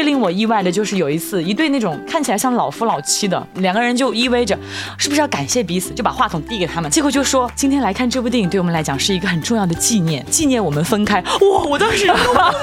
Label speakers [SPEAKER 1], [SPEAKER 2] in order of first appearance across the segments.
[SPEAKER 1] 最令我意外的就是有一次，一对那种看起来像老夫老妻的两个人就依偎着，是不是要感谢彼此，就把话筒递给他们，结果就说今天来看这部电影对我们来讲是一个很重要的纪念，纪念我们分开。哇，我当时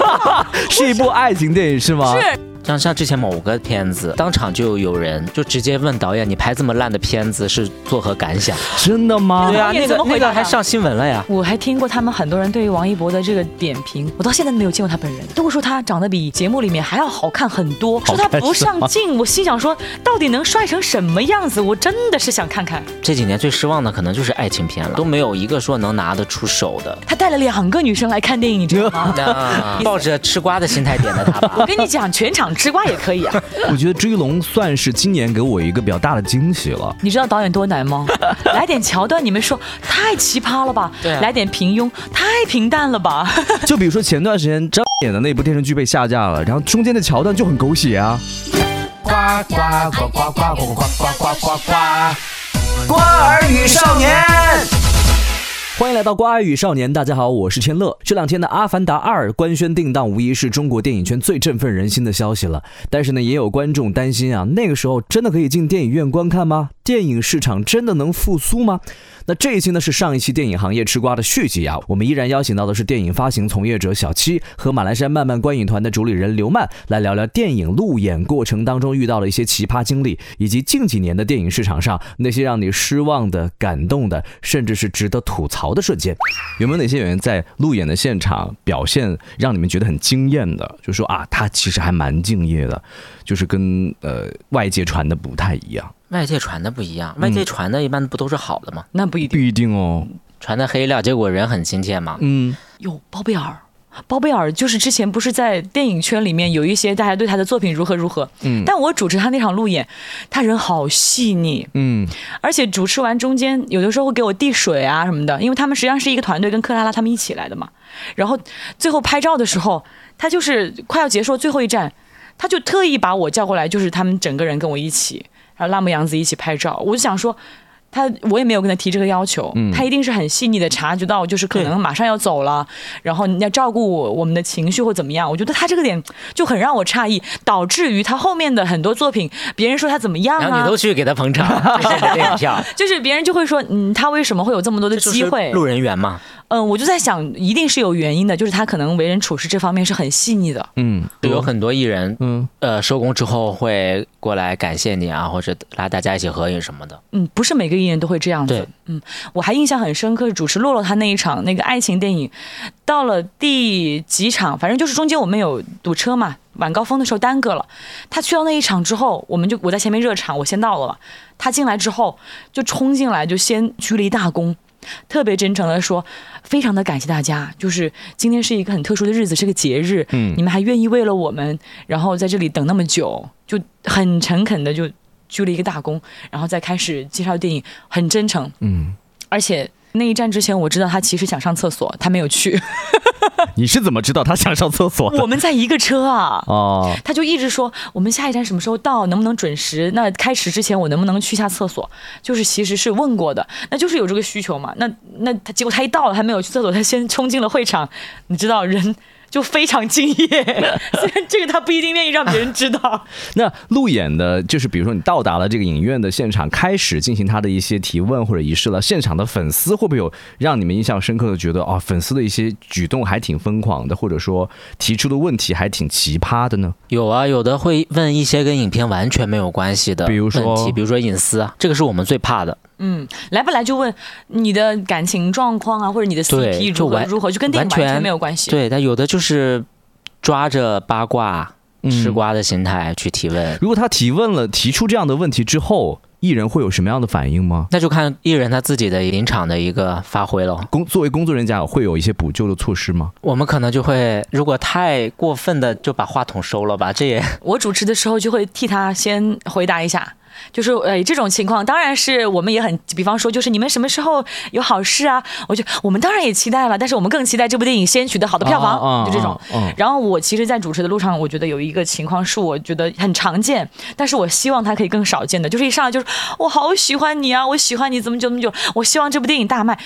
[SPEAKER 2] 是一部爱情电影是吗？
[SPEAKER 1] 是。
[SPEAKER 3] 像像之前某个片子，当场就有人就直接问导演：“你拍这么烂的片子是作何感想？”
[SPEAKER 2] 真的吗？
[SPEAKER 3] 对啊，那个那个还上新闻了呀。
[SPEAKER 1] 我还听过他们很多人对于王一博的这个点评，我到现在都没有见过他本人，都说他长得比节目里面还要好看很多，说他不上镜。我心想说，到底能帅成什么样子？我真的是想看看。
[SPEAKER 3] 这几年最失望的可能就是爱情片了，都没有一个说能拿得出手的。
[SPEAKER 1] 他带了两个女生来看电影，你知道吗？
[SPEAKER 3] 抱着吃瓜的心态点的他吧。
[SPEAKER 1] 我跟你讲，全场吃瓜也可以啊。
[SPEAKER 2] 我觉得《追龙》算是今年给我一个比较大的惊喜了。
[SPEAKER 1] 你知道导演多难吗？来点桥段，你们说太奇葩了吧？
[SPEAKER 3] 对，
[SPEAKER 1] 来点平庸，太平淡了吧？
[SPEAKER 2] 就比如说前段时间张演的那部电视剧被下架了，然后中间的桥段就很狗血啊。呱呱呱呱呱呱呱呱呱呱呱！瓜儿与少年。欢迎来到瓜语少年，大家好，我是千乐。这两天的《阿凡达二》官宣定档，无疑是中国电影圈最振奋人心的消息了。但是呢，也有观众担心啊，那个时候真的可以进电影院观看吗？电影市场真的能复苏吗？那这一期呢是上一期电影行业吃瓜的续集啊，我们依然邀请到的是电影发行从业者小七和马栏山漫漫观影团的主理人刘曼来聊聊电影路演过程当中遇到的一些奇葩经历，以及近几年的电影市场上那些让你失望的、感动的，甚至是值得吐槽的瞬间。有没有哪些演员在路演的现场表现让你们觉得很惊艳的？就说啊，他其实还蛮敬业的，就是跟呃外界传的不太一样。
[SPEAKER 3] 外界传的不一样，外界传的一般不都是好的吗？
[SPEAKER 1] 那不一定，
[SPEAKER 2] 不一定哦。
[SPEAKER 3] 传的黑料，结果人很亲切嘛。
[SPEAKER 1] 嗯，有包贝尔，包贝尔就是之前不是在电影圈里面有一些大家对他的作品如何如何。嗯，但我主持他那场路演，他人好细腻。嗯，而且主持完中间有的时候会给我递水啊什么的，因为他们实际上是一个团队，跟克拉拉他们一起来的嘛。然后最后拍照的时候，他就是快要结束最后一站，他就特意把我叫过来，就是他们整个人跟我一起。然后辣目洋子一起拍照，我就想说，他我也没有跟他提这个要求，他一定是很细腻的察觉到，就是可能马上要走了，然后你要照顾我我们的情绪或怎么样。我觉得他这个点就很让我诧异，导致于他后面的很多作品，别人说他怎么样
[SPEAKER 3] 啊，你都去给他捧场，
[SPEAKER 1] 就是别人就会说，嗯，他为什么会有这么多的机会？
[SPEAKER 3] 路人缘嘛。
[SPEAKER 1] 嗯，我就在想，一定是有原因的，就是他可能为人处事这方面是很细腻的。
[SPEAKER 3] 嗯，有很多艺人，嗯，呃，收工之后会过来感谢你啊，或者拉大家一起合影什么的。
[SPEAKER 1] 嗯，不是每个艺人都会这样子。嗯，我还印象很深刻，主持洛洛他那一场那个爱情电影，到了第几场，反正就是中间我们有堵车嘛，晚高峰的时候耽搁了。他去到那一场之后，我们就我在前面热场，我先到了。他进来之后就冲进来，就先鞠了一大躬。特别真诚的说，非常的感谢大家，就是今天是一个很特殊的日子，是个节日，嗯，你们还愿意为了我们，然后在这里等那么久，就很诚恳的就鞠了一个大躬，然后再开始介绍电影，很真诚，嗯，而且。那一站之前，我知道他其实想上厕所，他没有去。
[SPEAKER 2] 你是怎么知道他想上厕所？
[SPEAKER 1] 我们在一个车啊。哦。他就一直说我们下一站什么时候到，能不能准时？那开始之前我能不能去下厕所？就是其实是问过的，那就是有这个需求嘛。那那他结果他一到了，还没有去厕所，他先冲进了会场。你知道人。就非常敬业，虽然这个他不一定愿意让别人知道。
[SPEAKER 2] 那路演的，就是比如说你到达了这个影院的现场，开始进行他的一些提问或者仪式了。现场的粉丝会不会有让你们印象深刻的，觉得啊，粉丝的一些举动还挺疯狂的，或者说提出的问题还挺奇葩的呢？
[SPEAKER 3] 有啊，有的会问一些跟影片完全没有关系的，
[SPEAKER 2] 比如说，
[SPEAKER 3] 比如说隐私啊，这个是我们最怕的。
[SPEAKER 1] 嗯，来不来就问你的感情状况啊，或者你的 CP 如何如何，就跟电影完全没有关系。
[SPEAKER 3] 对，他有的就是抓着八卦吃瓜的心态去提问。
[SPEAKER 2] 如果他提问了，提出这样的问题之后，艺人会有什么样的反应吗？
[SPEAKER 3] 那就看艺人他自己的临场的一个发挥了。
[SPEAKER 2] 工作为工作人员会有一些补救的措施吗？
[SPEAKER 3] 我们可能就会，如果太过分的，就把话筒收了吧。这也
[SPEAKER 1] 我主持的时候就会替他先回答一下。就是呃，这种情况当然是我们也很，比方说，就是你们什么时候有好事啊？我就我们当然也期待了，但是我们更期待这部电影先取得好的票房，就这种。然后我其实，在主持的路上，我觉得有一个情况是我觉得很常见，但是我希望它可以更少见的，就是一上来就是我好喜欢你啊，我喜欢你怎么久怎么久，我希望这部电影大卖。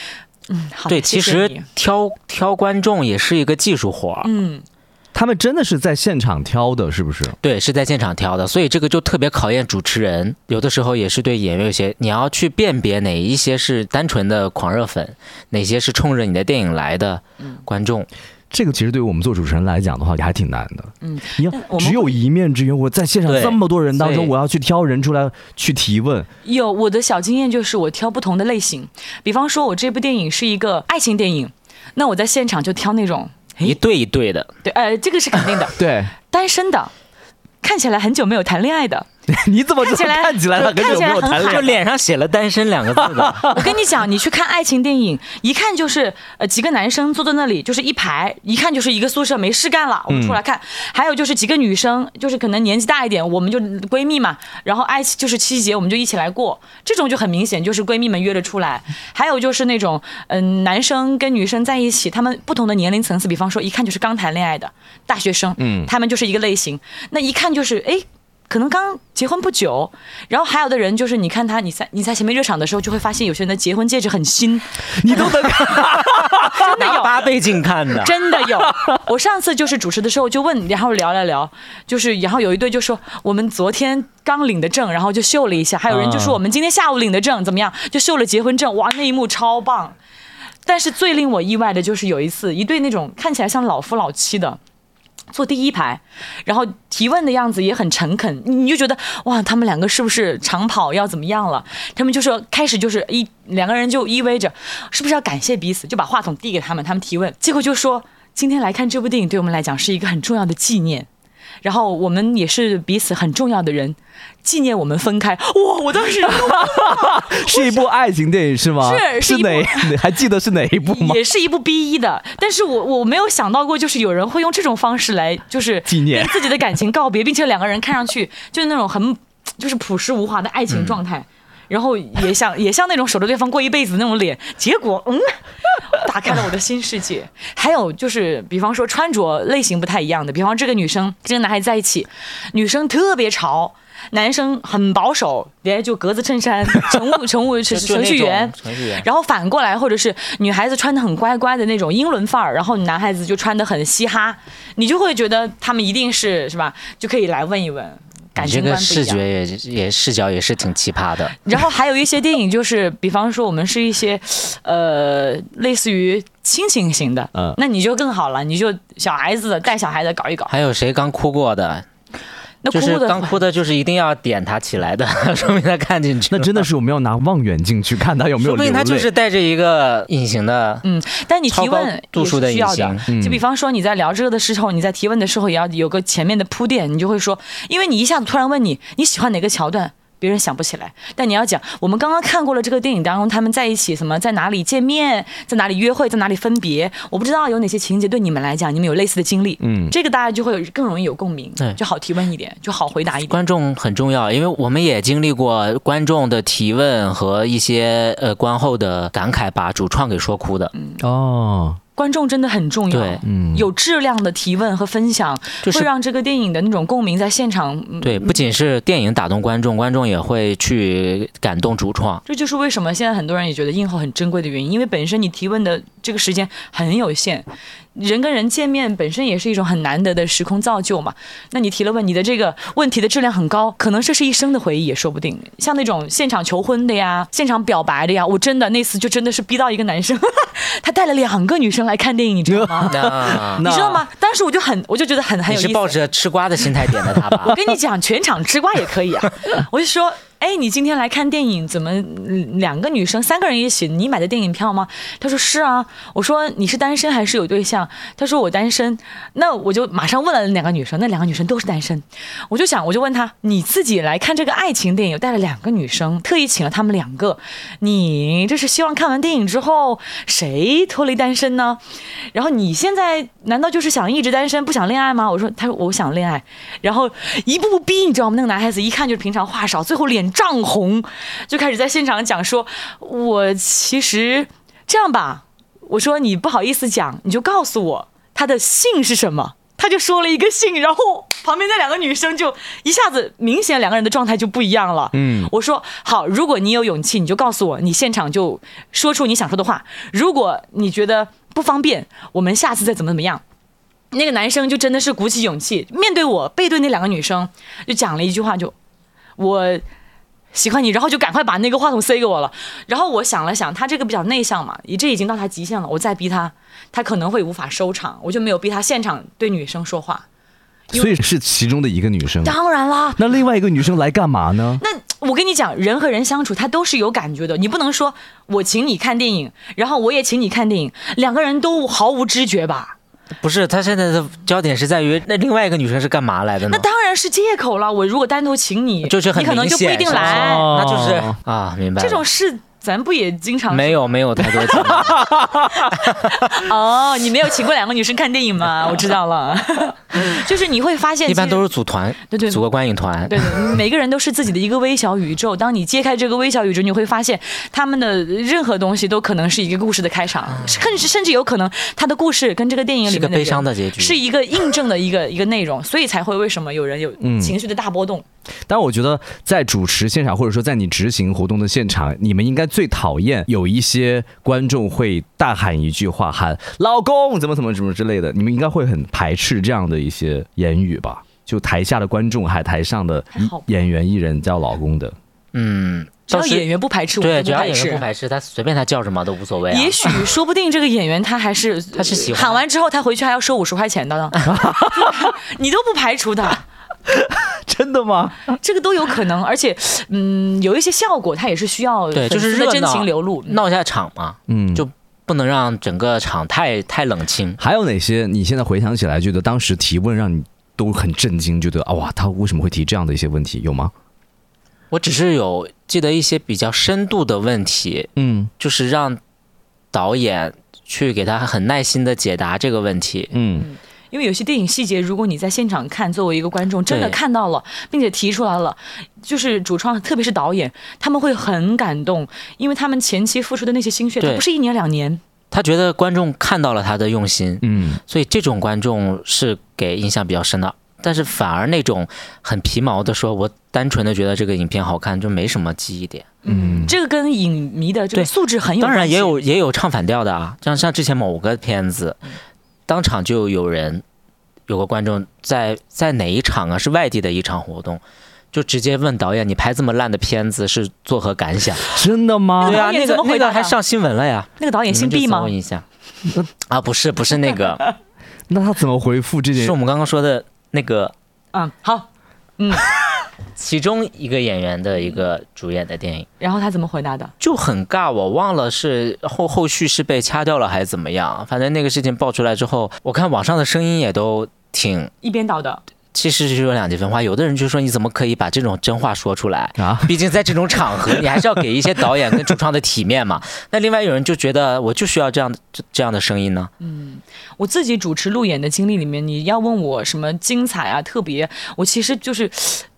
[SPEAKER 1] 嗯，好。
[SPEAKER 3] 对，其实挑挑观众也是一个技术活儿。嗯。
[SPEAKER 2] 他们真的是在现场挑的，是不是？
[SPEAKER 3] 对，是在现场挑的，所以这个就特别考验主持人。有的时候也是对演员有些，你要去辨别哪一些是单纯的狂热粉，哪些是冲着你的电影来的观众。
[SPEAKER 2] 这个其实对于我们做主持人来讲的话，也还挺难的。嗯，你要只有一面之缘，我在现场这么多人当中，我要去挑人出来去提问。
[SPEAKER 1] 有我的小经验就是，我挑不同的类型。比方说，我这部电影是一个爱情电影，那我在现场就挑那种
[SPEAKER 3] 一对一对的。
[SPEAKER 1] 对，呃，这个是肯定的。
[SPEAKER 2] 对，
[SPEAKER 1] 单身的，看起来很久没有谈恋爱的。
[SPEAKER 2] 你怎么看起来看起来很久没有谈恋爱？
[SPEAKER 3] 脸上写了“单身”两个字的。
[SPEAKER 1] 我跟你讲，你去看爱情电影，一看就是呃几个男生坐在那里，就是一排，一看就是一个宿舍没事干了，我们出来看。还有就是几个女生，就是可能年纪大一点，我们就闺蜜嘛，然后爱就是七夕节，我们就一起来过。这种就很明显，就是闺蜜们约了出来。还有就是那种嗯男生跟女生在一起，他们不同的年龄层次，比方说一看就是刚谈恋爱的大学生，嗯，他们就是一个类型。那一看就是哎。可能刚结婚不久，然后还有的人就是你看他，你在你在前面热场的时候，就会发现有些人的结婚戒指很新，
[SPEAKER 2] 你都能看，
[SPEAKER 1] 真的有
[SPEAKER 3] 八倍镜看的，
[SPEAKER 1] 真的有。我上次就是主持的时候就问，然后聊聊聊，就是然后有一对就说我们昨天刚领的证，然后就秀了一下，还有人就说我们今天下午领的证怎么样，就秀了结婚证，哇，那一幕超棒。但是最令我意外的就是有一次，一对那种看起来像老夫老妻的。坐第一排，然后提问的样子也很诚恳，你就觉得哇，他们两个是不是长跑要怎么样了？他们就说开始就是一两个人就依偎着，是不是要感谢彼此？就把话筒递给他们，他们提问，结果就说今天来看这部电影对我们来讲是一个很重要的纪念。然后我们也是彼此很重要的人，纪念我们分开。哇！我当时
[SPEAKER 2] 是一部爱情电影是吗？
[SPEAKER 1] 是
[SPEAKER 2] 是哪？你还记得是哪一部吗？
[SPEAKER 1] 也是一部 B 一的，但是我我没有想到过，就是有人会用这种方式来，就是
[SPEAKER 2] 纪念
[SPEAKER 1] 自己的感情告别，并且两个人看上去就是那种很就是朴实无华的爱情状态。然后也像 也像那种守着对方过一辈子那种脸，结果嗯，打开了我的新世界。还有就是，比方说穿着类型不太一样的，比方这个女生跟这个男孩子在一起，女生特别潮，男生很保守，连就格子衬衫，乘务乘务是程序员，
[SPEAKER 3] 程序员。
[SPEAKER 1] 然后反过来，或者是女孩子穿的很乖乖的那种英伦范儿，然后男孩子就穿的很嘻哈，你就会觉得他们一定是是吧？就可以来问一问。感
[SPEAKER 3] 这个视觉也也视角也是挺奇葩的。
[SPEAKER 1] 然后还有一些电影，就是比方说我们是一些，呃，类似于亲情型的，嗯，那你就更好了，你就小孩子带小孩子搞一搞。
[SPEAKER 3] 还有谁刚哭过的？就是刚哭的，就是一定要点他起来的，说明他看进去。
[SPEAKER 2] 那真的是我们要拿望远镜去看他有没有。
[SPEAKER 3] 说明他就是带着一个隐形的，
[SPEAKER 1] 嗯，但你提问
[SPEAKER 3] 度数的隐形。
[SPEAKER 1] 就比方说你在聊这个的时候，你在提问的时候也要有个前面的铺垫，你就会说，因为你一下子突然问你你喜欢哪个桥段。别人想不起来，但你要讲，我们刚刚看过了这个电影当中，他们在一起什么，在哪里见面，在哪里约会，在哪里分别，我不知道有哪些情节对你们来讲，你们有类似的经历，嗯，这个大家就会更容易有共鸣，就好提问一点，就好回答一点。
[SPEAKER 3] 观众很重要，因为我们也经历过观众的提问和一些呃观后的感慨，把主创给说哭的，嗯。
[SPEAKER 2] 哦。
[SPEAKER 1] 观众真的很重要，
[SPEAKER 3] 对，
[SPEAKER 1] 嗯，有质量的提问和分享，会让这个电影的那种共鸣在现场。
[SPEAKER 3] 对，不仅是电影打动观众，观众也会去感动主创。
[SPEAKER 1] 这就是为什么现在很多人也觉得映后很珍贵的原因，因为本身你提问的这个时间很有限。人跟人见面本身也是一种很难得的时空造就嘛。那你提了问，你的这个问题的质量很高，可能这是一生的回忆也说不定。像那种现场求婚的呀，现场表白的呀，我真的那次就真的是逼到一个男生，他带了两个女生来看电影，你知道吗？你知道吗？当时我就很，我就觉得很很有意思。
[SPEAKER 3] 是抱着吃瓜的心态点的他吧？
[SPEAKER 1] 我跟你讲，全场吃瓜也可以啊。我就说。哎，你今天来看电影，怎么两个女生三个人一起？你买的电影票吗？他说是啊。我说你是单身还是有对象？他说我单身。那我就马上问了两个女生，那两个女生都是单身。我就想，我就问他，你自己来看这个爱情电影，带了两个女生，特意请了他们两个，你这是希望看完电影之后谁脱离单身呢？然后你现在难道就是想一直单身不想恋爱吗？我说，他说我想恋爱，然后一步步逼，你知道吗？那个男孩子一看就是平常话少，最后脸。涨红，就开始在现场讲说：“我其实这样吧，我说你不好意思讲，你就告诉我他的姓是什么。”他就说了一个姓，然后旁边那两个女生就一下子明显两个人的状态就不一样了。嗯，我说好，如果你有勇气，你就告诉我，你现场就说出你想说的话。如果你觉得不方便，我们下次再怎么怎么样。那个男生就真的是鼓起勇气面对我，背对那两个女生，就讲了一句话，就我喜欢你，然后就赶快把那个话筒塞给我了。然后我想了想，他这个比较内向嘛，这已经到他极限了，我再逼他，他可能会无法收场，我就没有逼他现场对女生说话。
[SPEAKER 2] 所以是其中的一个女生，
[SPEAKER 1] 当然啦。
[SPEAKER 2] 那另外一个女生来干嘛呢？
[SPEAKER 1] 那我跟你讲，人和人相处，他都是有感觉的。你不能说我请你看电影，然后我也请你看电影，两个人都毫无知觉吧？
[SPEAKER 3] 不是，他现在的焦点是在于那另外一个女生是干嘛来的呢？
[SPEAKER 1] 那当然是借口了。我如果单独请你，
[SPEAKER 3] 就是
[SPEAKER 1] 你可能就不一定来。
[SPEAKER 3] 那就是啊，明白。
[SPEAKER 1] 这种事。咱不也经常
[SPEAKER 3] 没有没有太多钱
[SPEAKER 1] 哦，你没有请过两个女生看电影吗？我知道了，就是你会发现
[SPEAKER 3] 一般都是组团，
[SPEAKER 1] 对对，
[SPEAKER 3] 组个观影团，
[SPEAKER 1] 对对，每个人都是自己的一个微小宇宙。当你揭开这个微小宇宙，你会发现他们的任何东西都可能是一个故事的开场，甚至甚至有可能他的故事跟这个电影里面的
[SPEAKER 3] 悲伤的结局。
[SPEAKER 1] 是一个印证的一个一个内容，所以才会为什么有人有情绪的大波动。
[SPEAKER 2] 但我觉得在主持现场，或者说在你执行活动的现场，你们应该最讨厌有一些观众会大喊一句话，喊“老公怎么怎么怎么之类的”，你们应该会很排斥这样的一些言语吧？就台下的观众，还台上的演员艺人叫老公的，
[SPEAKER 3] 嗯，
[SPEAKER 1] 只要演员不排斥，
[SPEAKER 3] 对，只要演员不排斥，他随便他叫什么都无所谓。
[SPEAKER 1] 也许说不定这个演员他还是
[SPEAKER 3] 他是喜欢
[SPEAKER 1] 喊完之后他回去还要收五十块钱的呢，你都不排除的。
[SPEAKER 2] 真的吗？
[SPEAKER 1] 这个都有可能，而且，嗯，有一些效果，它也是需要
[SPEAKER 3] 对，就是
[SPEAKER 1] 真情流露，
[SPEAKER 3] 闹一下场嘛，嗯，就不能让整个场太太冷清。
[SPEAKER 2] 还有哪些？你现在回想起来，觉得当时提问让你都很震惊，觉得啊哇，他为什么会提这样的一些问题？有吗？
[SPEAKER 3] 我只是有记得一些比较深度的问题，嗯，就是让导演去给他很耐心的解答这个问题，嗯。
[SPEAKER 1] 因为有些电影细节，如果你在现场看，作为一个观众真的看到了，并且提出来了，就是主创，特别是导演，他们会很感动，因为他们前期付出的那些心血，他不是一年两年。
[SPEAKER 3] 他觉得观众看到了他的用心，嗯，所以这种观众是给印象比较深的。但是反而那种很皮毛的说，我单纯的觉得这个影片好看，就没什么记忆点。
[SPEAKER 1] 嗯，这个跟影迷的这个素质很有。
[SPEAKER 3] 当然也有也有唱反调的啊，像像之前某个片子。当场就有人，有个观众在在哪一场啊？是外地的一场活动，就直接问导演：“你拍这么烂的片子是作何感想？”
[SPEAKER 2] 真的吗？
[SPEAKER 3] 对啊，那个那个还上新闻了呀。
[SPEAKER 1] 那个导演姓毕吗？
[SPEAKER 3] 问一下。啊，不是不是那个。
[SPEAKER 2] 那他怎么回复这件？
[SPEAKER 3] 是我们刚刚说的那个。
[SPEAKER 1] 嗯，好。嗯。
[SPEAKER 3] 其中一个演员的一个主演的电影，
[SPEAKER 1] 然后他怎么回答的？
[SPEAKER 3] 就很尬，我忘了是后后续是被掐掉了还是怎么样。反正那个事情爆出来之后，我看网上的声音也都挺
[SPEAKER 1] 一边倒的。
[SPEAKER 3] 其实是有两极分化，有的人就说你怎么可以把这种真话说出来啊？毕竟在这种场合，你还是要给一些导演跟主创的体面嘛。那另外有人就觉得我就需要这样这样的声音呢。
[SPEAKER 1] 嗯，我自己主持路演的经历里面，你要问我什么精彩啊、特别，我其实就是。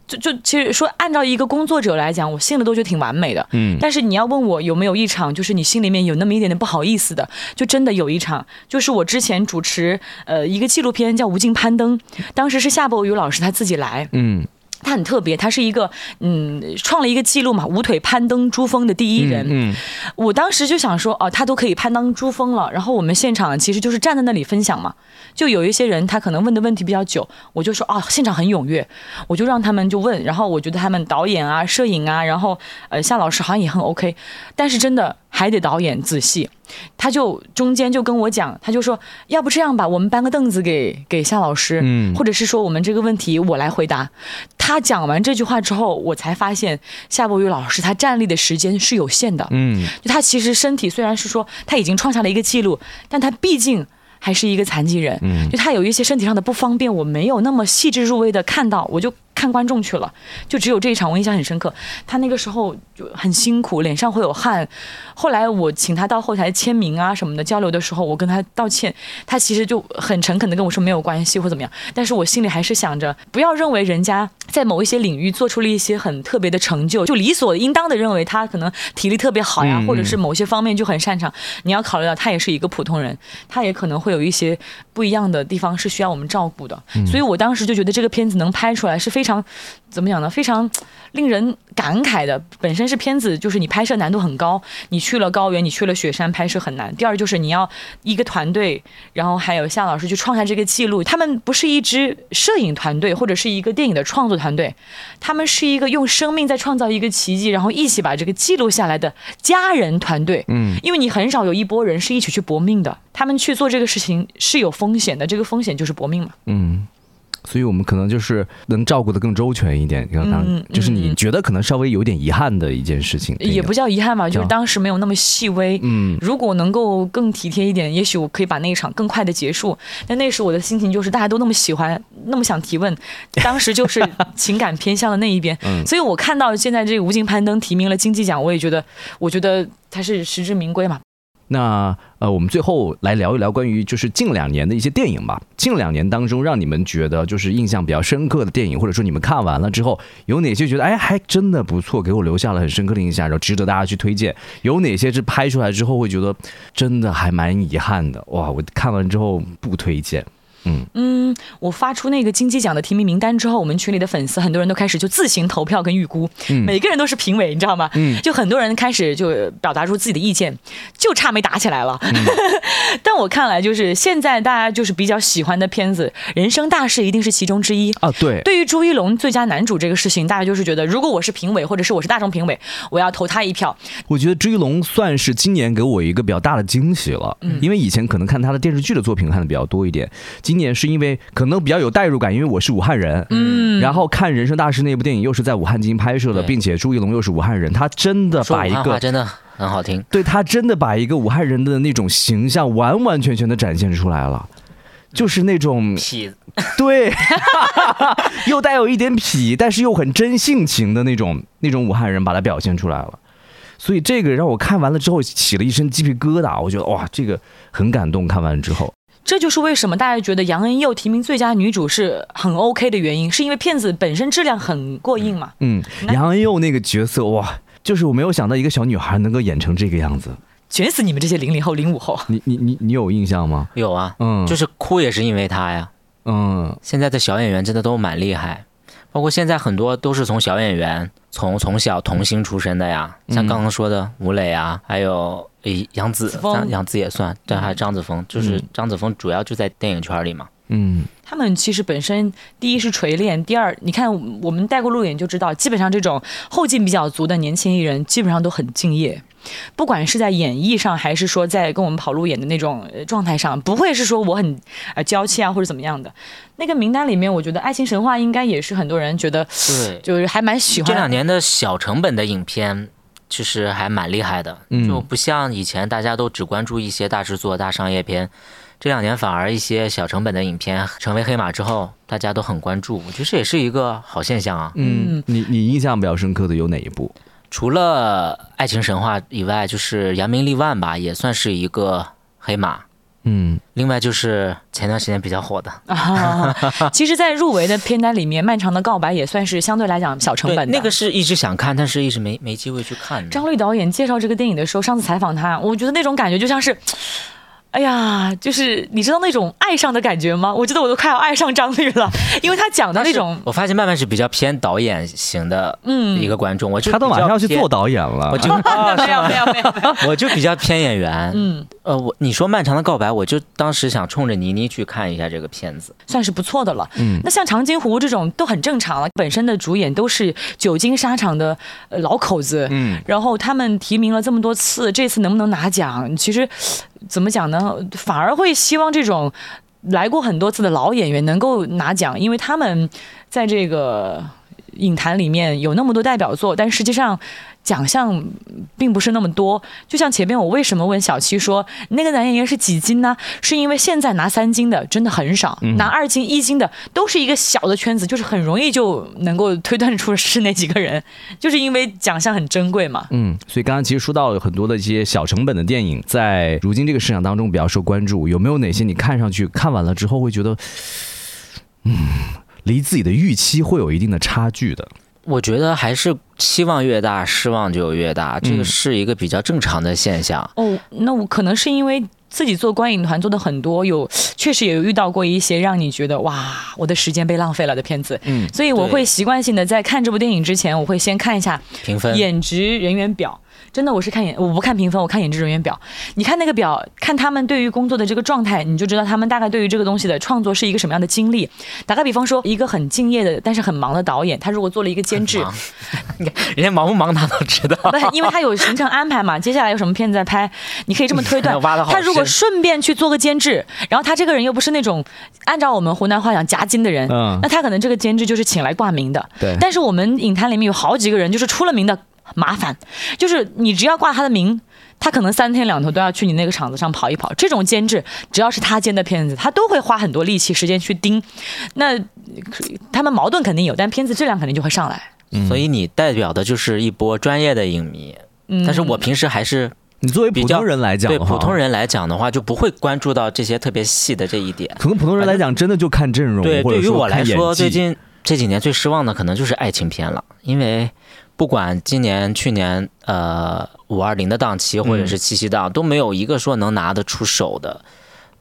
[SPEAKER 1] 就就其实说，按照一个工作者来讲，我信的都觉得挺完美的。嗯，但是你要问我有没有一场，就是你心里面有那么一点点不好意思的，就真的有一场，就是我之前主持呃一个纪录片叫《无尽攀登》，当时是夏伯宇老师他自己来。嗯。他很特别，他是一个嗯，创了一个记录嘛，无腿攀登珠峰的第一人。嗯，我当时就想说，哦，他都可以攀登珠峰了，然后我们现场其实就是站在那里分享嘛。就有一些人他可能问的问题比较久，我就说哦，现场很踊跃，我就让他们就问。然后我觉得他们导演啊、摄影啊，然后呃夏老师好像也很 OK，但是真的还得导演仔细。他就中间就跟我讲，他就说，要不这样吧，我们搬个凳子给给夏老师，嗯，或者是说我们这个问题我来回答。他讲完这句话之后，我才发现夏伯宇老师他站立的时间是有限的，嗯，就他其实身体虽然是说他已经创下了一个记录，但他毕竟还是一个残疾人，嗯，就他有一些身体上的不方便，我没有那么细致入微的看到，我就。看观众去了，就只有这一场我印象很深刻。他那个时候就很辛苦，脸上会有汗。后来我请他到后台签名啊什么的交流的时候，我跟他道歉，他其实就很诚恳的跟我说没有关系或怎么样。但是我心里还是想着，不要认为人家在某一些领域做出了一些很特别的成就，就理所应当的认为他可能体力特别好呀，或者是某些方面就很擅长。你要考虑到他也是一个普通人，他也可能会有一些不一样的地方是需要我们照顾的。所以我当时就觉得这个片子能拍出来是非常怎么讲呢？非常令人感慨的。本身是片子，就是你拍摄难度很高，你去了高原，你去了雪山拍摄很难。第二就是你要一个团队，然后还有夏老师去创下这个记录。他们不是一支摄影团队，或者是一个电影的创作。团队，他们是一个用生命在创造一个奇迹，然后一起把这个记录下来的家人团队。嗯，因为你很少有一波人是一起去搏命的，他们去做这个事情是有风险的，这个风险就是搏命嘛。嗯。
[SPEAKER 2] 所以我们可能就是能照顾的更周全一点，当就是你觉得可能稍微有点遗憾的一件事情，
[SPEAKER 1] 也不叫遗憾吧，就是当时没有那么细微。嗯，如果能够更体贴一点，也许我可以把那一场更快的结束。但那时我的心情就是大家都那么喜欢，那么想提问，当时就是情感偏向的那一边。嗯，所以我看到现在这个无尽攀登提名了金鸡奖，我也觉得，我觉得它是实至名归嘛。
[SPEAKER 2] 那呃，我们最后来聊一聊关于就是近两年的一些电影吧。近两年当中，让你们觉得就是印象比较深刻的电影，或者说你们看完了之后有哪些觉得哎还真的不错，给我留下了很深刻的印象，然后值得大家去推荐？有哪些是拍出来之后会觉得真的还蛮遗憾的？哇，我看完之后不推荐。
[SPEAKER 1] 嗯嗯，我发出那个金鸡奖的提名名单之后，我们群里的粉丝很多人都开始就自行投票跟预估，每个人都是评委，你知道吗？嗯，就很多人开始就表达出自己的意见，就差没打起来了。但我看来，就是现在大家就是比较喜欢的片子，《人生大事》一定是其中之一
[SPEAKER 2] 啊。对，
[SPEAKER 1] 对于朱一龙最佳男主这个事情，大家就是觉得，如果我是评委，或者是我是大众评委，我要投他一票。
[SPEAKER 2] 我觉得朱一龙算是今年给我一个比较大的惊喜了，嗯，因为以前可能看他的电视剧的作品看的比较多一点。今年是因为可能比较有代入感，因为我是武汉人，嗯，然后看《人生大事》那部电影又是在武汉进行拍摄的，并且朱一龙又是武汉人，他真的把一个
[SPEAKER 3] 真的很好听，
[SPEAKER 2] 对他真的把一个武汉人的那种形象完完全全的展现出来了，就是那种
[SPEAKER 3] 痞，
[SPEAKER 2] 对，又带有一点痞，但是又很真性情的那种那种武汉人，把他表现出来了，所以这个让我看完了之后起了一身鸡皮疙瘩，我觉得哇，这个很感动，看完之后。
[SPEAKER 1] 这就是为什么大家觉得杨恩佑提名最佳女主是很 OK 的原因，是因为片子本身质量很过硬嘛。
[SPEAKER 2] 嗯，杨恩佑那个角色哇，就是我没有想到一个小女孩能够演成这个样子，
[SPEAKER 1] 卷死你们这些零零后、零五后。
[SPEAKER 2] 你你你你有印象吗？
[SPEAKER 3] 有啊，嗯，就是哭也是因为她呀。嗯，现在的小演员真的都蛮厉害，包括现在很多都是从小演员从从小童星出身的呀，像刚刚说的吴磊啊，还有。诶，杨紫，杨紫也算，对，还有张子枫，就是张子枫主要就在电影圈里嘛。
[SPEAKER 1] 嗯，他们其实本身第一是锤炼，第二，你看我们带过路演就知道，基本上这种后劲比较足的年轻艺人，基本上都很敬业，不管是在演绎上，还是说在跟我们跑路演的那种状态上，不会是说我很呃娇气啊或者怎么样的。那个名单里面，我觉得《爱情神话》应该也是很多人觉得，
[SPEAKER 3] 对，
[SPEAKER 1] 就是还蛮喜欢。
[SPEAKER 3] 这两年的小成本的影片。其实还蛮厉害的，就不像以前大家都只关注一些大制作、大商业片，这两年反而一些小成本的影片成为黑马之后，大家都很关注。我觉得这也是一个好现象啊。
[SPEAKER 2] 嗯，你你印象比较深刻的有哪一部？
[SPEAKER 3] 除了《爱情神话》以外，就是《扬名立万》吧，也算是一个黑马。嗯，另外就是前段时间比较火的，
[SPEAKER 1] 其实，在入围的片单里面，《漫长的告白》也算是相对来讲小成本
[SPEAKER 3] 的。那个是一直想看，但是一直没没机会去看。
[SPEAKER 1] 张律导演介绍这个电影的时候，上次采访他，我觉得那种感觉就像是。哎呀，就是你知道那种爱上的感觉吗？我觉得我都快要爱上张律了，因为他讲的那种。
[SPEAKER 3] 我发现曼曼是比较偏导演型的，嗯，一个观众。我就
[SPEAKER 2] 他都马上要去做导演了，
[SPEAKER 1] 我就 没有没有没有，
[SPEAKER 3] 我就比较偏演员。嗯，呃，我你说漫长的告白，我就当时想冲着倪妮去看一下这个片子，
[SPEAKER 1] 算是不错的了。嗯，那像长津湖这种都很正常了，本身的主演都是久经沙场的老口子，嗯，然后他们提名了这么多次，这次能不能拿奖？其实。怎么讲呢？反而会希望这种来过很多次的老演员能够拿奖，因为他们在这个影坛里面有那么多代表作，但实际上。奖项并不是那么多，就像前面我为什么问小七说那个男演员是几斤呢？是因为现在拿三金的真的很少，拿二金、一金的都是一个小的圈子，就是很容易就能够推断出是那几个人，就是因为奖项很珍贵嘛。
[SPEAKER 2] 嗯，所以刚刚其实说到了很多的一些小成本的电影，在如今这个市场当中比较受关注，有没有哪些你看上去看完了之后会觉得，嗯？离自己的预期会有一定的差距的。
[SPEAKER 3] 我觉得还是期望越大，失望就越大，这个是一个比较正常的现象。
[SPEAKER 1] 哦，那我可能是因为自己做观影团做的很多，有确实也有遇到过一些让你觉得哇，我的时间被浪费了的片子。嗯，所以我会习惯性的在看这部电影之前，我会先看一下
[SPEAKER 3] 评分、
[SPEAKER 1] 演职人员表。真的，我是看演，我不看评分，我看演职人员表。你看那个表，看他们对于工作的这个状态，你就知道他们大概对于这个东西的创作是一个什么样的经历。打个比方说，一个很敬业的，但是很忙的导演，他如果做了一个监制，
[SPEAKER 3] 你看人家忙不忙他都知道，
[SPEAKER 1] 不，因为他有行程安排嘛。接下来有什么片子在拍，你可以这么推断。他如果顺便去做个监制，然后他这个人又不是那种按照我们湖南话讲夹金的人，那他可能这个监制就是请来挂名的。
[SPEAKER 2] 对。
[SPEAKER 1] 但是我们影坛里面有好几个人就是出了名的。麻烦，就是你只要挂他的名，他可能三天两头都要去你那个场子上跑一跑。这种监制，只要是他监的片子，他都会花很多力气时间去盯。那他们矛盾肯定有，但片子质量肯定就会上来。
[SPEAKER 3] 所以你代表的就是一波专业的影迷。嗯，但是我平时还是
[SPEAKER 2] 你作为普通人来讲，
[SPEAKER 3] 对普通人来讲的话，就不会关注到这些特别细的这一点。
[SPEAKER 2] 可能普通人来讲，真的就看阵容。
[SPEAKER 3] 对，对于我来说，最近这几年最失望的可能就是爱情片了，因为。不管今年、去年，呃，五二零的档期或者是七夕档，都没有一个说能拿得出手的。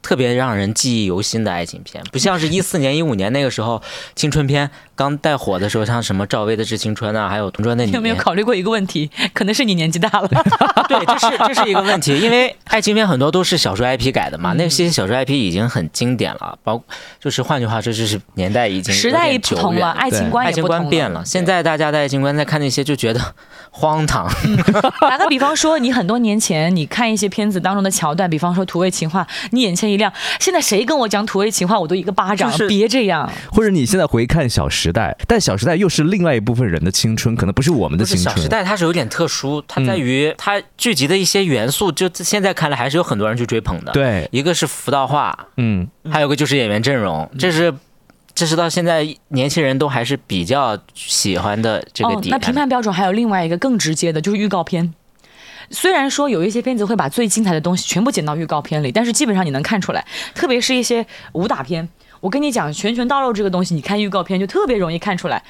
[SPEAKER 3] 特别让人记忆犹新的爱情片，不像是一四年、一五年那个时候青春片刚带火的时候，像什么赵薇的《致青春》啊，还有《同桌的你》。
[SPEAKER 1] 有没有 考虑过一个问题？可能是你年纪大了。
[SPEAKER 3] 对，这是这是一个问题，因为爱情片很多都是小说 IP 改的嘛，那些小说 IP 已经很经典了，包就是换句话说，就是年代已经
[SPEAKER 1] 时代也不同了，爱情观
[SPEAKER 3] 爱情观变了。现在大家的爱情观在看那些就觉得荒唐。
[SPEAKER 1] 打个比方说，你很多年前你看一些片子当中的桥段，比方说土味情话，你眼前一亮。现在谁跟我讲土味情话，我都一个巴掌。别这样。
[SPEAKER 2] 或者你现在回看《小时代》，但《小时代》又是另外一部分人的青春，可能不是我们的青春。
[SPEAKER 3] 《小时代》它是有点特殊，它在于它聚集的一些元素，就现在看来还是有很多人去追捧的。
[SPEAKER 2] 对，
[SPEAKER 3] 一个是服道化，嗯，还有个就是演员阵容，这是这是到现在年轻人都还是比较喜欢的这个点。
[SPEAKER 1] 那评判标准还有另外一个更直接的，就是预告片。虽然说有一些片子会把最精彩的东西全部剪到预告片里，但是基本上你能看出来，特别是一些武打片。我跟你讲，拳拳到肉这个东西，你看预告片就特别容易看出来。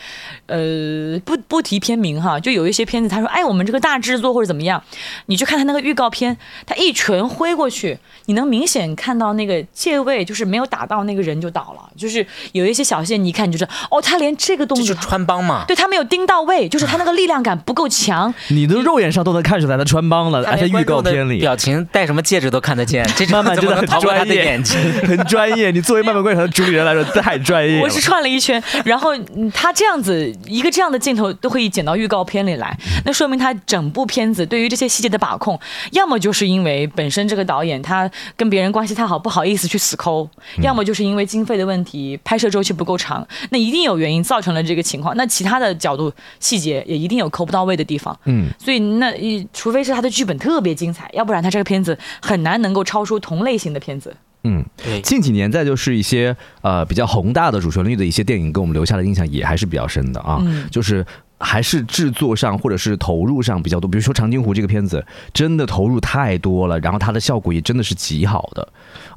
[SPEAKER 1] 呃，不不提片名哈，就有一些片子，他说，哎，我们这个大制作或者怎么样，你去看他那个预告片，他一拳挥过去，你能明显看到那个借位，就是没有打到那个人就倒了，就是有一些小线，你一看你就知道，哦，他连这个动作
[SPEAKER 3] 穿帮嘛，
[SPEAKER 1] 对他没有盯到位，就是他那个力量感不够强，
[SPEAKER 2] 你的肉眼上都能看出来他穿帮了，而且预告片里
[SPEAKER 3] 表情戴什么戒指都看得见，这慢
[SPEAKER 2] 慢真的很专业，很专业。你作为慢慢观察。主理人来说太专业，
[SPEAKER 1] 我是串了一圈，然后他这样子一个这样的镜头都可以剪到预告片里来，那说明他整部片子对于这些细节的把控，要么就是因为本身这个导演他跟别人关系太好，不好意思去死抠，要么就是因为经费的问题，拍摄周期不够长，那一定有原因造成了这个情况。那其他的角度细节也一定有抠不到位的地方，嗯，所以那除非是他的剧本特别精彩，要不然他这个片子很难能够超出同类型的片子。
[SPEAKER 2] 嗯，近几年再就是一些呃比较宏大的主旋律的一些电影，给我们留下的印象也还是比较深的啊，就是。还是制作上或者是投入上比较多，比如说《长津湖》这个片子，真的投入太多了，然后它的效果也真的是极好的，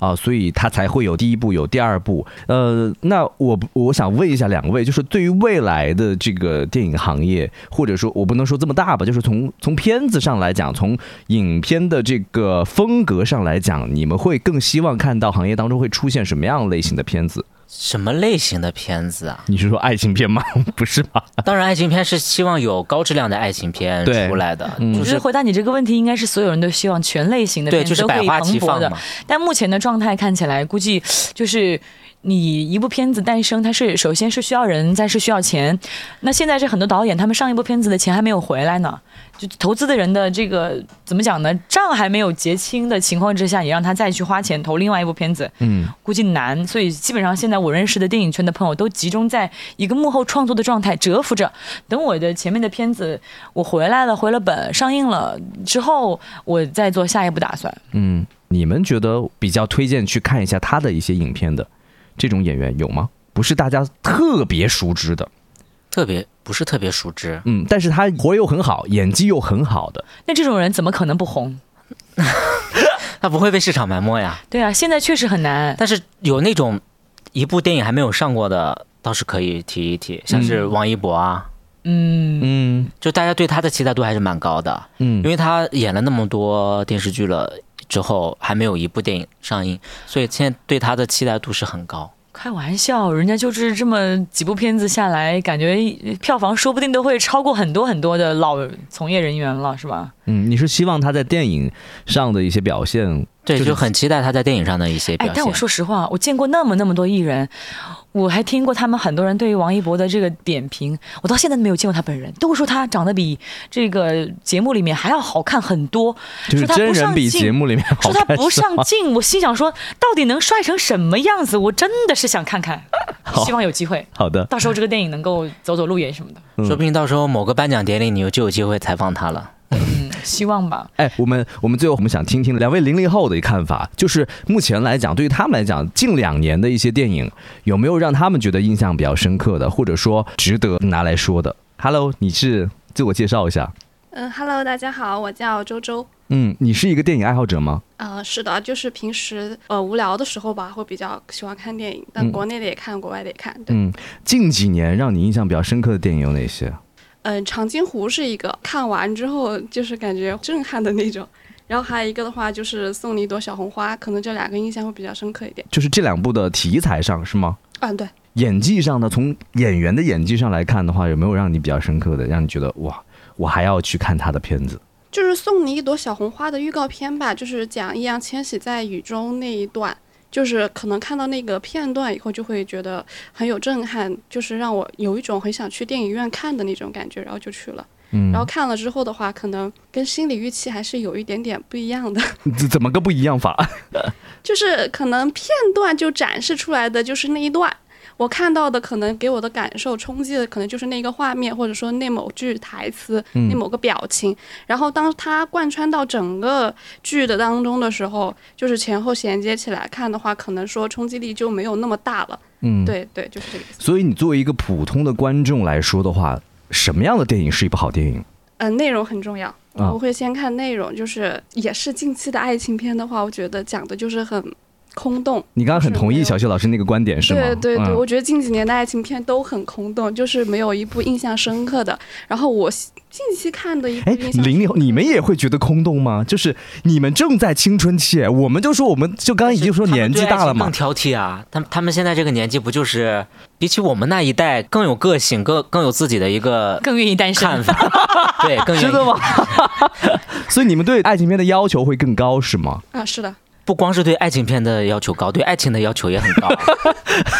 [SPEAKER 2] 啊，所以它才会有第一部，有第二部。呃，那我我想问一下两位，就是对于未来的这个电影行业，或者说我不能说这么大吧，就是从从片子上来讲，从影片的这个风格上来讲，你们会更希望看到行业当中会出现什么样类型的片子？
[SPEAKER 3] 什么类型的片子啊？
[SPEAKER 2] 你是说爱情片吗？不是吧？
[SPEAKER 3] 当然，爱情片是希望有高质量的爱情片出来的。
[SPEAKER 1] 就是回答你这个问题，应该是所有人都希望全类型的片子都可以蓬勃的。但目前的状态看起来，估计就是你一部片子诞生，它是首先是需要人，再是需要钱。那现在是很多导演，他们上一部片子的钱还没有回来呢。就投资的人的这个怎么讲呢？账还没有结清的情况之下，你让他再去花钱投另外一部片子，嗯，估计难。所以基本上现在我认识的电影圈的朋友都集中在一个幕后创作的状态，蛰伏着，等我的前面的片子我回来了，回了本，上映了之后，我再做下一步打算。
[SPEAKER 2] 嗯，你们觉得比较推荐去看一下他的一些影片的这种演员有吗？不是大家特别熟知的。
[SPEAKER 3] 特别不是特别熟知，
[SPEAKER 2] 嗯，但是他活又很好，演技又很好的，
[SPEAKER 1] 那这种人怎么可能不红？
[SPEAKER 3] 他不会被市场埋没呀。
[SPEAKER 1] 对啊，现在确实很难。
[SPEAKER 3] 但是有那种一部电影还没有上过的。倒是可以提一提，像是王一博啊，
[SPEAKER 1] 嗯
[SPEAKER 3] 嗯，就大家对他的期待度还是蛮高的，嗯，因为他演了那么多电视剧了之后，还没有一部电影上映，所以现在对他的期待度是很高。
[SPEAKER 1] 开玩笑，人家就是这么几部片子下来，感觉票房说不定都会超过很多很多的老从业人员了，是吧？
[SPEAKER 2] 嗯，你是希望他在电影上的一些表现？
[SPEAKER 3] 对，就很期待他在电影上的一些表现。
[SPEAKER 1] 哎，但我说实话，我见过那么那么多艺人。我还听过他们很多人对于王一博的这个点评，我到现在都没有见过他本人，都说他长得比这个节目里面还要好看很多，
[SPEAKER 2] 就是真人比节目里面好看。
[SPEAKER 1] 说他不上镜，我心想说，到底能帅成什么样子？我真的是想看看，希望有机会。
[SPEAKER 2] 好的，
[SPEAKER 1] 到时候这个电影能够走走路演什么的，
[SPEAKER 3] 说不定到时候某个颁奖典礼你就有机会采访他了。
[SPEAKER 1] 嗯，希望吧。
[SPEAKER 2] 哎，我们我们最后我们想听听两位零零后的看法，就是目前来讲，对于他们来讲，近两年的一些电影有没有让他们觉得印象比较深刻的，或者说值得拿来说的？Hello，你是自我介绍一下。
[SPEAKER 4] 嗯，Hello，大家好，我叫周周。
[SPEAKER 2] 嗯，你是一个电影爱好者吗？
[SPEAKER 4] 呃，是的，就是平时呃无聊的时候吧，会比较喜欢看电影，但国内的也看，国外的也看。
[SPEAKER 2] 嗯，近几年让你印象比较深刻的电影有哪些？
[SPEAKER 4] 嗯，长津湖是一个看完之后就是感觉震撼的那种，然后还有一个的话就是送你一朵小红花，可能这两个印象会比较深刻一点。
[SPEAKER 2] 就是这两部的题材上是吗？
[SPEAKER 4] 嗯，对。
[SPEAKER 2] 演技上呢，从演员的演技上来看的话，有没有让你比较深刻的，让你觉得哇，我还要去看他的片子？
[SPEAKER 4] 就是送你一朵小红花的预告片吧，就是讲易烊千玺在雨中那一段。就是可能看到那个片段以后，就会觉得很有震撼，就是让我有一种很想去电影院看的那种感觉，然后就去了。嗯，然后看了之后的话，可能跟心理预期还是有一点点不一样的。
[SPEAKER 2] 怎么个不一样法？
[SPEAKER 4] 就是可能片段就展示出来的就是那一段。我看到的可能给我的感受冲击的可能就是那个画面，或者说那某句台词，那某个表情。然后当它贯穿到整个剧的当中的时候，就是前后衔接起来看的话，可能说冲击力就没有那么大了。嗯，对对，就是这个意思。
[SPEAKER 2] 所以你作为一个普通的观众来说的话，什么样的电影是一部好电影？
[SPEAKER 4] 嗯，内容很重要。我会先看内容，就是也是近期的爱情片的话，我觉得讲的就是很。空洞，
[SPEAKER 2] 你刚刚很同意小谢老师那个观点是吗？
[SPEAKER 4] 对对对，我觉得近几年的爱情片都很空洞，就是没有一部印象深刻的。然后我近期看的一部，哎，
[SPEAKER 2] 零零后你们也会觉得空洞吗？就是你们正在青春期，我们就说我们就刚刚已经说年纪大了嘛，
[SPEAKER 3] 更挑剔啊。他他们现在这个年纪不就是比起我们那一代更有个性，更更有自己的一个
[SPEAKER 1] 更愿意单身
[SPEAKER 3] 看法？对，更
[SPEAKER 2] 真的吗？所以你们对爱情片的要求会更高是吗？
[SPEAKER 4] 啊，是的。
[SPEAKER 3] 不光是对爱情片的要求高，对爱情的要求也很高。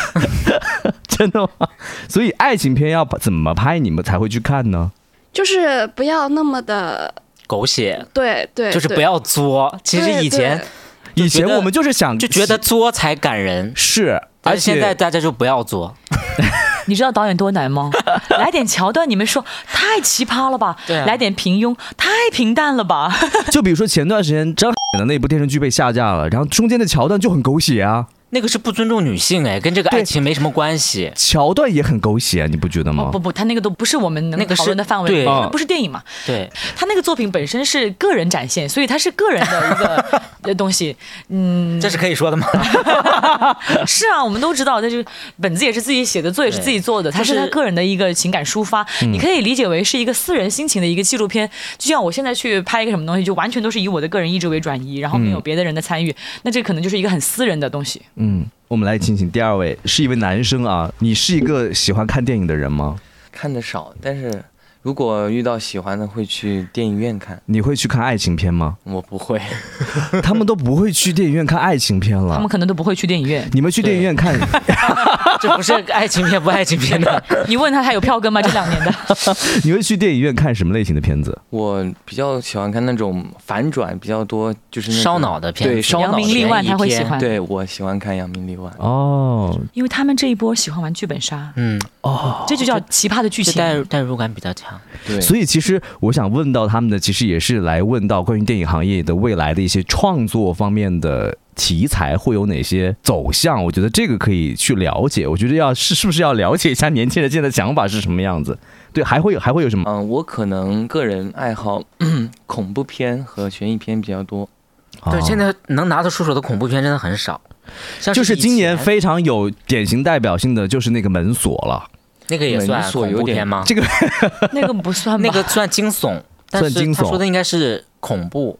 [SPEAKER 2] 真的吗？所以爱情片要怎么拍，你们才会去看呢？
[SPEAKER 4] 就是不要那么的
[SPEAKER 3] 狗血。
[SPEAKER 4] 对对，
[SPEAKER 3] 就是不要作。其实以前，
[SPEAKER 2] 以前我们就是想
[SPEAKER 3] 就觉得作才感人，
[SPEAKER 2] 是。
[SPEAKER 3] 而且现在大家就不要作。
[SPEAKER 1] 你知道导演多难吗？来点桥段，你们说太奇葩了吧？
[SPEAKER 3] 对，
[SPEAKER 1] 来点平庸，太平淡了吧？
[SPEAKER 2] 就比如说前段时间张的 那部电视剧被下架了，然后中间的桥段就很狗血啊。
[SPEAKER 3] 那个是不尊重女性哎，跟这个爱情没什么关系。
[SPEAKER 2] 桥段也很狗血，你不觉得吗？
[SPEAKER 1] 不不，他那个都不是我们能讨论的范围，
[SPEAKER 3] 对，
[SPEAKER 1] 不是电影嘛。
[SPEAKER 3] 对，
[SPEAKER 1] 他那个作品本身是个人展现，所以他是个人的一个的东西。嗯，
[SPEAKER 3] 这是可以说的吗？
[SPEAKER 1] 是啊，我们都知道，这就本子也是自己写的，作也是自己做的，他是他个人的一个情感抒发，你可以理解为是一个私人心情的一个纪录片。就像我现在去拍一个什么东西，就完全都是以我的个人意志为转移，然后没有别的人的参与，那这可能就是一个很私人的东西。
[SPEAKER 2] 嗯。我们来请请第二位，是一位男生啊。你是一个喜欢看电影的人吗？
[SPEAKER 5] 看的少，但是。如果遇到喜欢的，会去电影院看。
[SPEAKER 2] 你会去看爱情片吗？
[SPEAKER 5] 我不会，
[SPEAKER 2] 他们都不会去电影院看爱情片了。
[SPEAKER 1] 他们可能都不会去电影院。
[SPEAKER 2] 你们去电影院看，
[SPEAKER 3] 这不是爱情片不爱情片的。
[SPEAKER 1] 你问他，还有票根吗？这两年的。
[SPEAKER 2] 你会去电影院看什么类型的片子？
[SPEAKER 5] 我比较喜欢看那种反转比较多，就是
[SPEAKER 3] 烧脑的片。
[SPEAKER 5] 对，烧
[SPEAKER 1] 脑。杨明立万他会喜欢。
[SPEAKER 5] 对我喜欢看杨明立万。
[SPEAKER 2] 哦，
[SPEAKER 1] 因为他们这一波喜欢玩剧本杀。嗯，哦，这就叫奇葩的剧情，
[SPEAKER 3] 代代入感比较强。
[SPEAKER 5] 对，
[SPEAKER 2] 所以。其实我想问到他们的，其实也是来问到关于电影行业的未来的一些创作方面的题材会有哪些走向。我觉得这个可以去了解。我觉得要是是不是要了解一下年轻人现在想法是什么样子？对，还会有还会有什么？
[SPEAKER 5] 嗯，我可能个人爱好恐怖片和悬疑片比较多。
[SPEAKER 3] 对，
[SPEAKER 2] 哦
[SPEAKER 3] 现在能拿得出手的恐怖片真的很少，
[SPEAKER 2] 就是今年非常有典型代表性的就是那个门锁了，
[SPEAKER 3] 那个也算恐怖片吗？
[SPEAKER 2] 这个
[SPEAKER 1] 那个不算吧？
[SPEAKER 3] 那个算惊悚，但是
[SPEAKER 2] 算惊悚
[SPEAKER 3] 他说的应该是恐怖，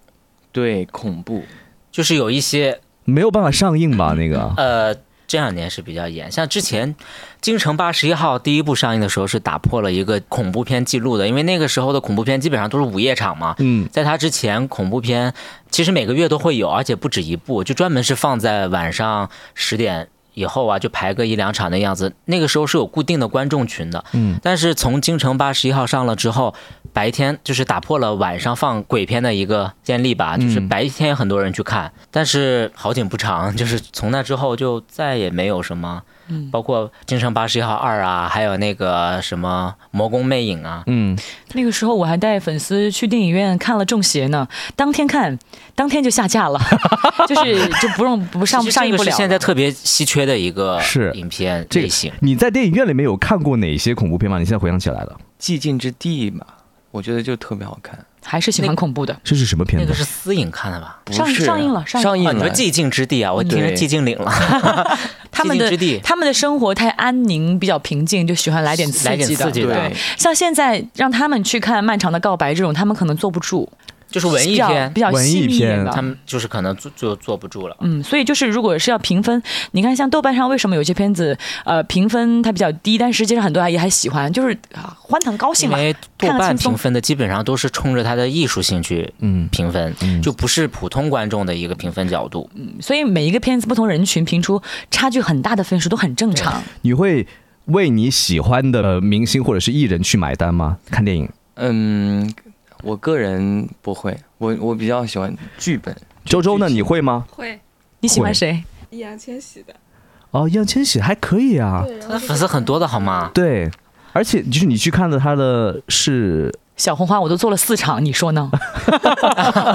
[SPEAKER 5] 对，恐怖。
[SPEAKER 3] 就是有一些
[SPEAKER 2] 没有办法上映吧？那个
[SPEAKER 3] 呃，这两年是比较严，像之前《京城八十一号》第一部上映的时候是打破了一个恐怖片记录的，因为那个时候的恐怖片基本上都是午夜场嘛。
[SPEAKER 2] 嗯，
[SPEAKER 3] 在它之前，恐怖片其实每个月都会有，而且不止一部，就专门是放在晚上十点以后啊，就排个一两场的样子。那个时候是有固定的观众群的。
[SPEAKER 2] 嗯，
[SPEAKER 3] 但是从《京城八十一号》上了之后，白天就是打破了晚上放鬼片的一个先例吧，就是
[SPEAKER 2] 嗯
[SPEAKER 3] 白天很多人去看，但是好景不长，就是从那之后就再也没有什么。
[SPEAKER 1] 嗯。
[SPEAKER 3] 包括《京城八十一号二》啊，还有那个什么《魔宫魅影》啊，
[SPEAKER 2] 嗯，
[SPEAKER 1] 那个时候我还带粉丝去电影院看了《中邪》呢，当天看，当天就下架了，就是就不用不上
[SPEAKER 3] 不
[SPEAKER 1] 上映不了。
[SPEAKER 3] 现在特别稀缺的一个
[SPEAKER 2] 是。
[SPEAKER 3] 影片
[SPEAKER 2] 这个
[SPEAKER 3] 类型。
[SPEAKER 2] 你在电影院里面有看过哪些恐怖片吗？你现在回想起来了，
[SPEAKER 5] 寂静之地嘛，我觉得就特别好看。
[SPEAKER 1] 还是喜欢恐怖的。
[SPEAKER 2] 这是什么片子
[SPEAKER 3] 那个？是私影看的吧？
[SPEAKER 1] 上
[SPEAKER 5] 不是
[SPEAKER 1] 上映了上映
[SPEAKER 3] 啊，
[SPEAKER 5] 上映了
[SPEAKER 3] 你说。寂静之地啊，我听着寂静岭了。
[SPEAKER 1] 他们的
[SPEAKER 3] 寂静之地
[SPEAKER 1] 他们的生活太安宁，比较平静，就喜欢来点刺
[SPEAKER 3] 来点
[SPEAKER 1] 激的。
[SPEAKER 3] 刺激的
[SPEAKER 5] 对，
[SPEAKER 1] 像现在让他们去看《漫长的告白》这种，他们可能坐不住，
[SPEAKER 3] 就是文艺片
[SPEAKER 1] 比，较
[SPEAKER 2] 文艺
[SPEAKER 1] 细腻一点
[SPEAKER 2] 片
[SPEAKER 1] 的。
[SPEAKER 3] 他们就是可能坐就坐不住了。
[SPEAKER 1] 嗯，所以就是如果是要评分，你看像豆瓣上为什么有些片子呃评分它比较低，但实际上很多阿姨还喜欢，就是啊欢腾高兴嘛。
[SPEAKER 3] 因为豆瓣评分的基本上都是冲着它的艺术性去
[SPEAKER 2] 嗯
[SPEAKER 3] 评分，
[SPEAKER 2] 嗯
[SPEAKER 3] 就不是普通观众的一个评分角度。
[SPEAKER 1] 嗯所以每一个片子不同人群评出差距很大的分数都很正常。
[SPEAKER 2] 你会为你喜欢的呃明星或者是艺人去买单吗？看电影？
[SPEAKER 5] 嗯，我个人不会，我我比较喜欢剧本。
[SPEAKER 2] 周周呢？你会吗？
[SPEAKER 4] 会
[SPEAKER 1] 你喜欢谁？
[SPEAKER 4] 易烊千玺的，
[SPEAKER 2] 哦，易烊千玺还可以啊。
[SPEAKER 3] 他的粉丝很多的好吗？
[SPEAKER 2] 对，而且就是你去看的他的是
[SPEAKER 1] 小红花我都做了四场，你说呢？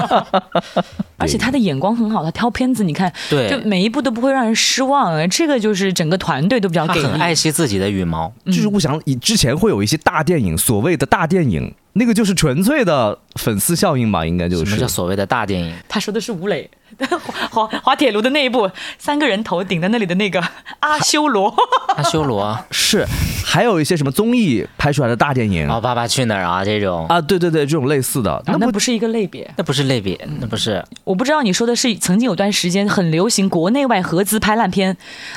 [SPEAKER 1] 而且他的眼光很好，他挑片子，你看，
[SPEAKER 3] 对就，
[SPEAKER 1] 每一部都不会让人失望。这个就是整个团队都比较给力。
[SPEAKER 3] 他很爱惜自己的羽毛。
[SPEAKER 2] 就是我想，以之前会有一些大电影，所谓的大电影，那个就是纯粹的粉丝效应吧，应该就是
[SPEAKER 3] 什么叫。所谓的大电影？
[SPEAKER 1] 他说的是吴磊 滑滑铁卢的那一部，三个人头顶在那里的那个阿修罗。
[SPEAKER 3] 阿修罗，
[SPEAKER 2] 是，还有一些什么综艺拍出来的大电影
[SPEAKER 3] 哦爸爸去哪儿啊这种，
[SPEAKER 2] 啊，对对对，这种类似的，那不
[SPEAKER 1] 那不是一个类别。
[SPEAKER 3] 那不是类别，那不是。
[SPEAKER 1] 我不知道你说的是曾经有段时间很流行国内外合资拍烂片，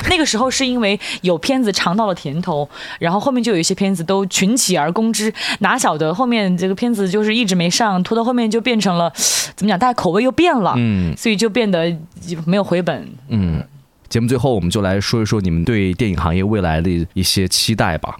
[SPEAKER 1] 那个时候是因为有片子尝到了甜头，然后后面就有一些片子都群起而攻之，哪晓得后面这个片子就是一直没上，拖到后面就变成了怎么讲，大家口味又变了，
[SPEAKER 2] 嗯
[SPEAKER 1] 所以就变得没有回本。
[SPEAKER 2] 嗯。节目最后，我们就来说一说你们对电影行业未来的一些期待吧。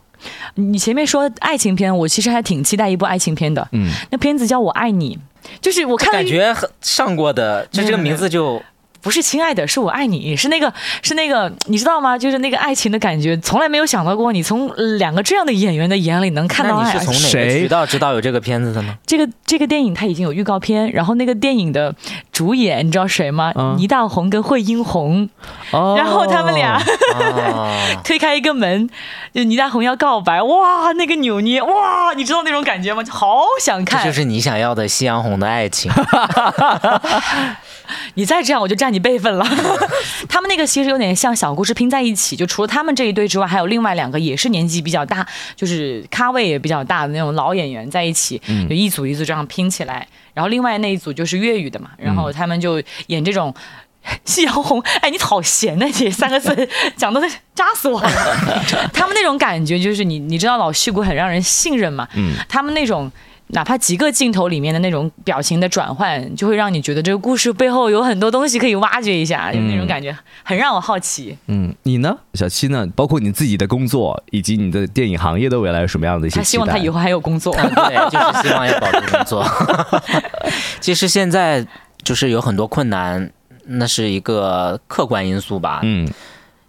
[SPEAKER 1] 你前面说爱情片，我其实还挺期待一部爱情片的，
[SPEAKER 2] 嗯，
[SPEAKER 1] 那片子叫我爱你。就是我看
[SPEAKER 3] 感觉很上过的，就这个名字就
[SPEAKER 1] 不是亲爱的，是我爱你，是那个是那个，你知道吗？就是那个爱情的感觉，从来没有想到过，你从呃两个这样的演员的眼里能看到爱
[SPEAKER 3] 你是。从哪个渠道知道有这个片子的呢？
[SPEAKER 1] 这个这个电影它已经有预告片，然后那个电影的主演你知道谁吗？
[SPEAKER 2] 嗯
[SPEAKER 1] 倪大红跟惠英红，
[SPEAKER 2] 哦
[SPEAKER 1] 然后他们俩
[SPEAKER 3] 哦，
[SPEAKER 1] 推开一个门，就倪大红要告白，哇，那个扭捏，哇，你知道那种感觉吗？就好想看。
[SPEAKER 3] 这就是你想要的夕阳红的爱情。
[SPEAKER 1] 你再这样，我就占你辈分了。他们那个其实有点像小故事拼在一起，就除了他们这一对之外，还有另外两个也是年纪比较大，就是咖位也比较大的那种老演员在一起，就一组一组这样拼起来。然后另外那一组就是粤语的嘛，然后他们就演这种。夕阳红，哎，你好闲呐、这三个字 讲的扎死我了。他们那种感觉就是你，你知道老戏骨很让人信任嘛，
[SPEAKER 2] 嗯
[SPEAKER 1] 他们那种哪怕几个镜头里面的那种表情的转换，就会让你觉得这个故事背后有很多东西可以挖掘一下，就那种感觉很让我好奇。
[SPEAKER 2] 嗯，你呢，小七呢？包括你自己的工作以及你的电影行业的未来有什么样的一些
[SPEAKER 1] 他希望他以
[SPEAKER 2] 后
[SPEAKER 1] 后还有工作。
[SPEAKER 3] 嗯对，就是希望要保住工作。其实现在就是有很多困难，那是一个客观因素吧。
[SPEAKER 2] 嗯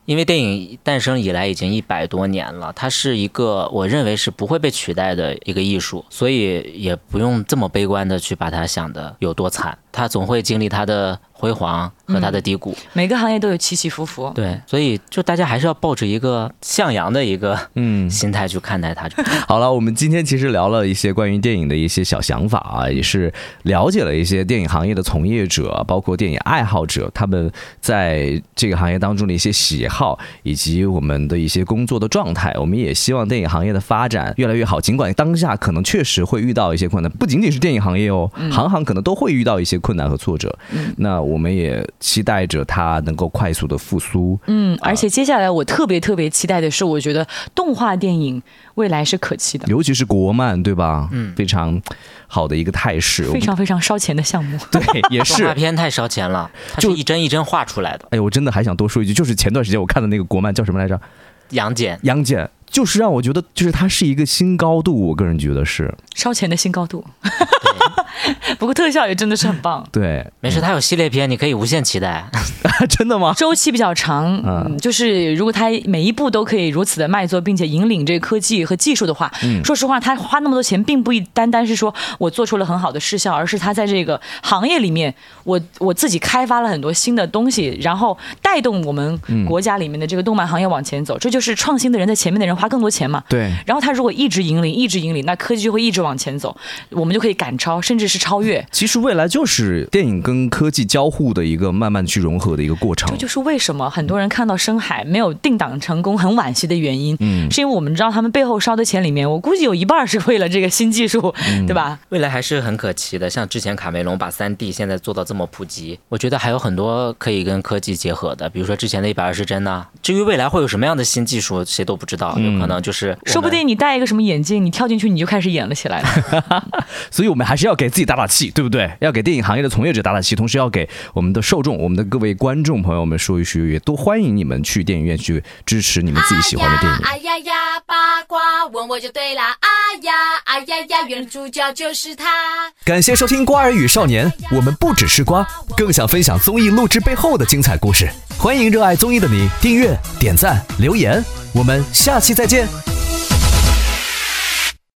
[SPEAKER 3] 因为电影诞生以来已经一百多年了，它是一个我认为是不会被取代的一个艺术，所以也不用这么悲观的去把它想的有多惨，它总会经历它的辉煌，和它的低谷。
[SPEAKER 1] 每个行业都有起起伏伏。
[SPEAKER 3] 对，所以就大家还是要抱着一个向阳的一个嗯心态去看待它。
[SPEAKER 2] 好了，我们今天其实聊了一些关于电影的一些小想法啊，也是了解了一些电影行业的从业者，包括电影爱好者，他们在这个行业当中的一些喜好，以及我们的一些工作的状态。我们也希望电影行业的发展越来越好，尽管当下可能确实会遇到一些困难，不仅仅是电影行业哦，行行可能都会遇到一些困难和挫折。那我们也期待着它能够快速的复苏。
[SPEAKER 1] 嗯，而且接下来我特别特别期待的是，我觉得动画电影未来是可期的，
[SPEAKER 2] 尤其是国漫，对吧？嗯，非常好的一个态势，
[SPEAKER 1] 非常非常烧钱的项目。
[SPEAKER 2] 对，也是
[SPEAKER 3] 动画片太烧钱了，它就一帧一帧画出来的。
[SPEAKER 2] 哎，我真的还想多说一句，就是前段时间我看的那个国漫叫什么来着？
[SPEAKER 3] 杨戬，
[SPEAKER 2] 杨戬。就是让我觉得，就是它是一个新高度。我个人觉得是
[SPEAKER 1] 烧钱的新高度。不过特效也真的是很棒。
[SPEAKER 2] 对，
[SPEAKER 3] 没事，它有系列片，你可以无限期待。
[SPEAKER 2] 真的吗？
[SPEAKER 1] 周期比较长，嗯，就是如果它每一部都可以如此的卖座，并且引领这个科技和技术的话，嗯，说实话，他花那么多钱，并不单单是说我做出了很好的视效，而是他在这个行业里面，我我自己开发了很多新的东西，然后带动我们国家里面的这个动漫行业往前走。这就是创新的人在前面的人花更多钱嘛。
[SPEAKER 2] 对。
[SPEAKER 1] 然后他如果一直引领，一直引领，那科技就会一直往前走，我们就可以赶超，甚至是超越。
[SPEAKER 2] 其实未来就是电影跟科技交互的一个慢慢去融合的一个过程。
[SPEAKER 1] 这就是为什么很多人看到深海没有定档成功很惋惜的原因。嗯，是因为我们知道他们背后烧的钱里面，我估计有一半是为了这个新技术，对吧？
[SPEAKER 3] 未来还是很可期的。像之前卡梅隆把三 D 现在做到这么普及，我觉得还有很多可以跟科技结合的，比如说之前的一百二十帧呐。至于未来会有什么样的新技术，谁都不知道，有可能就是
[SPEAKER 1] 说不定你戴一个什么眼镜，你跳进去你就开始演了起来。
[SPEAKER 2] 所以我们还是要给自己打打气，对不对？要给电影行业的从业者打打气，同时要给我们的受众、我们的各位观众朋友们说一说，也都欢迎你们去电影院去支持你们自己喜欢的电影。哎呀呀，八卦问我就对啦！哎呀，哎呀呀，原来主角就是他。感谢收听《瓜儿与少年》，我们不只是瓜，更想分享综艺录制背后的精彩故事。欢迎热爱综艺的你订阅、点赞、留言，我们下期再见。